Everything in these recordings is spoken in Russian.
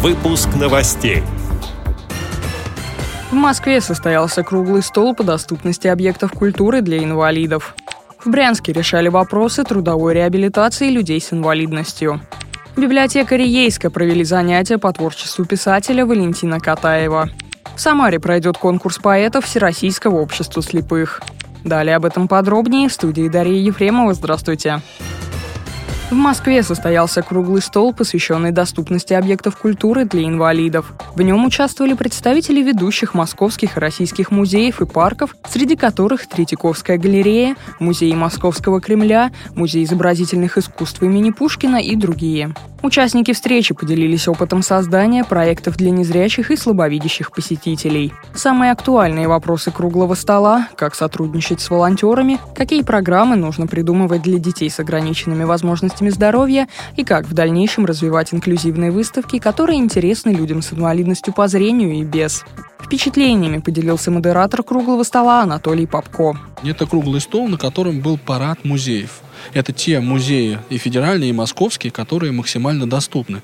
Выпуск новостей. В Москве состоялся круглый стол по доступности объектов культуры для инвалидов. В Брянске решали вопросы трудовой реабилитации людей с инвалидностью. В библиотекаре Ейска провели занятия по творчеству писателя Валентина Катаева. В Самаре пройдет конкурс поэтов Всероссийского общества слепых. Далее об этом подробнее в студии Дарья Ефремова. Здравствуйте. В Москве состоялся круглый стол, посвященный доступности объектов культуры для инвалидов. В нем участвовали представители ведущих московских и российских музеев и парков, среди которых Третьяковская галерея, Музей Московского Кремля, Музей изобразительных искусств имени Пушкина и другие. Участники встречи поделились опытом создания проектов для незрячих и слабовидящих посетителей. Самые актуальные вопросы круглого стола – как сотрудничать с волонтерами, какие программы нужно придумывать для детей с ограниченными возможностями здоровья и как в дальнейшем развивать инклюзивные выставки, которые интересны людям с инвалидностью по зрению и без. Впечатлениями поделился модератор круглого стола Анатолий Попко. Это круглый стол, на котором был парад музеев. Это те музеи и федеральные, и московские, которые максимально доступны.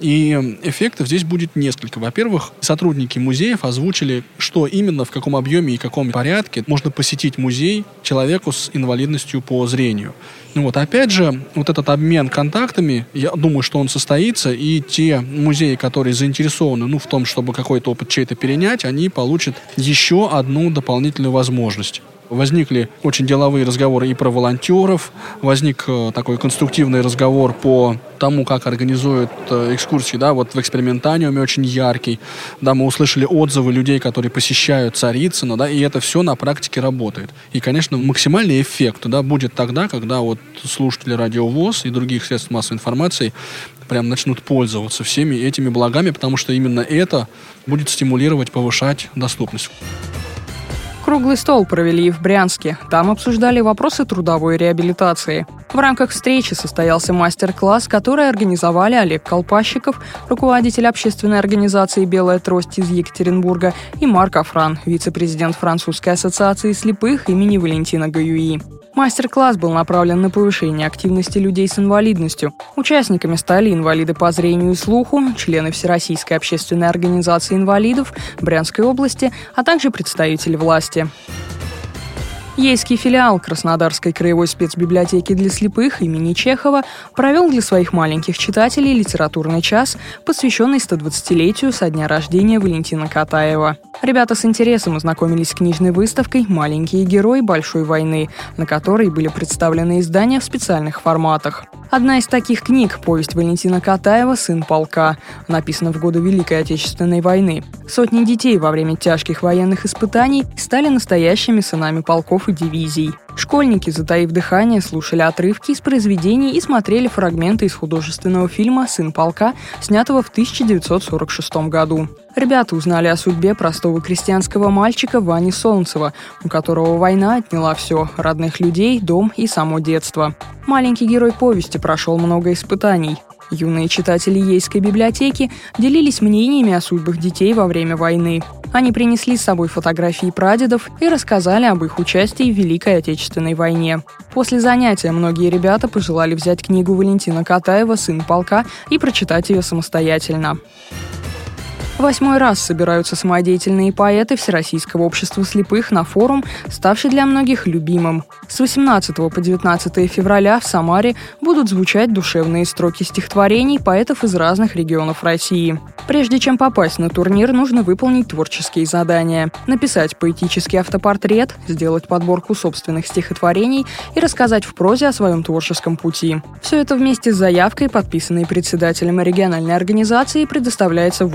И эффектов здесь будет несколько. Во-первых, сотрудники музеев озвучили, что именно, в каком объеме и каком порядке можно посетить музей человеку с инвалидностью по зрению. Ну вот, опять же, вот этот обмен контактами, я думаю, что он состоится, и те музеи, которые заинтересованы ну, в том, чтобы какой-то опыт чей-то перенять, они получат еще одну дополнительную возможность. Возникли очень деловые разговоры и про волонтеров, возник э, такой конструктивный разговор по тому, как организуют э, экскурсии, да, вот в экспериментаниуме очень яркий, да, мы услышали отзывы людей, которые посещают Царицыно, да, и это все на практике работает. И, конечно, максимальный эффект, да, будет тогда, когда вот слушатели радиовоз и других средств массовой информации прям начнут пользоваться всеми этими благами, потому что именно это будет стимулировать, повышать доступность. Круглый стол провели и в Брянске. Там обсуждали вопросы трудовой реабилитации. В рамках встречи состоялся мастер-класс, который организовали Олег Колпащиков, руководитель общественной организации «Белая трость» из Екатеринбурга, и Марк Афран, вице-президент Французской ассоциации слепых имени Валентина Гаюи. Мастер-класс был направлен на повышение активности людей с инвалидностью. Участниками стали инвалиды по зрению и слуху, члены Всероссийской общественной организации инвалидов Брянской области, а также представители власти. Ейский филиал Краснодарской краевой спецбиблиотеки для слепых имени Чехова провел для своих маленьких читателей литературный час, посвященный 120-летию со дня рождения Валентина Катаева. Ребята с интересом ознакомились с книжной выставкой «Маленькие герои Большой войны», на которой были представлены издания в специальных форматах. Одна из таких книг – повесть Валентина Катаева «Сын полка», написана в годы Великой Отечественной войны. Сотни детей во время тяжких военных испытаний стали настоящими сынами полков и дивизий. Школьники, затаив дыхание, слушали отрывки из произведений и смотрели фрагменты из художественного фильма «Сын полка», снятого в 1946 году. Ребята узнали о судьбе простого крестьянского мальчика Вани Солнцева, у которого война отняла все – родных людей, дом и само детство. Маленький герой повести прошел много испытаний. Юные читатели Ейской библиотеки делились мнениями о судьбах детей во время войны. Они принесли с собой фотографии прадедов и рассказали об их участии в Великой Отечественной войне. После занятия многие ребята пожелали взять книгу Валентина Катаева «Сын полка» и прочитать ее самостоятельно. Восьмой раз собираются самодеятельные поэты Всероссийского общества слепых на форум, ставший для многих любимым. С 18 по 19 февраля в Самаре будут звучать душевные строки стихотворений поэтов из разных регионов России. Прежде чем попасть на турнир, нужно выполнить творческие задания. Написать поэтический автопортрет, сделать подборку собственных стихотворений и рассказать в прозе о своем творческом пути. Все это вместе с заявкой, подписанной председателем региональной организации, предоставляется в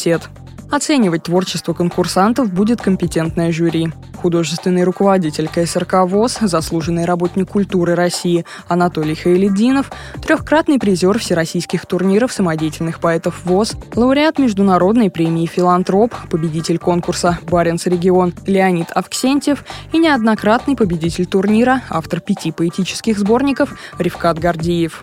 комитет. Оценивать творчество конкурсантов будет компетентное жюри. Художественный руководитель КСРК ВОЗ, заслуженный работник культуры России Анатолий Хайледдинов, трехкратный призер всероссийских турниров самодеятельных поэтов ВОЗ, лауреат международной премии «Филантроп», победитель конкурса «Баренц регион» Леонид Авксентьев и неоднократный победитель турнира, автор пяти поэтических сборников Ривкат Гордиев.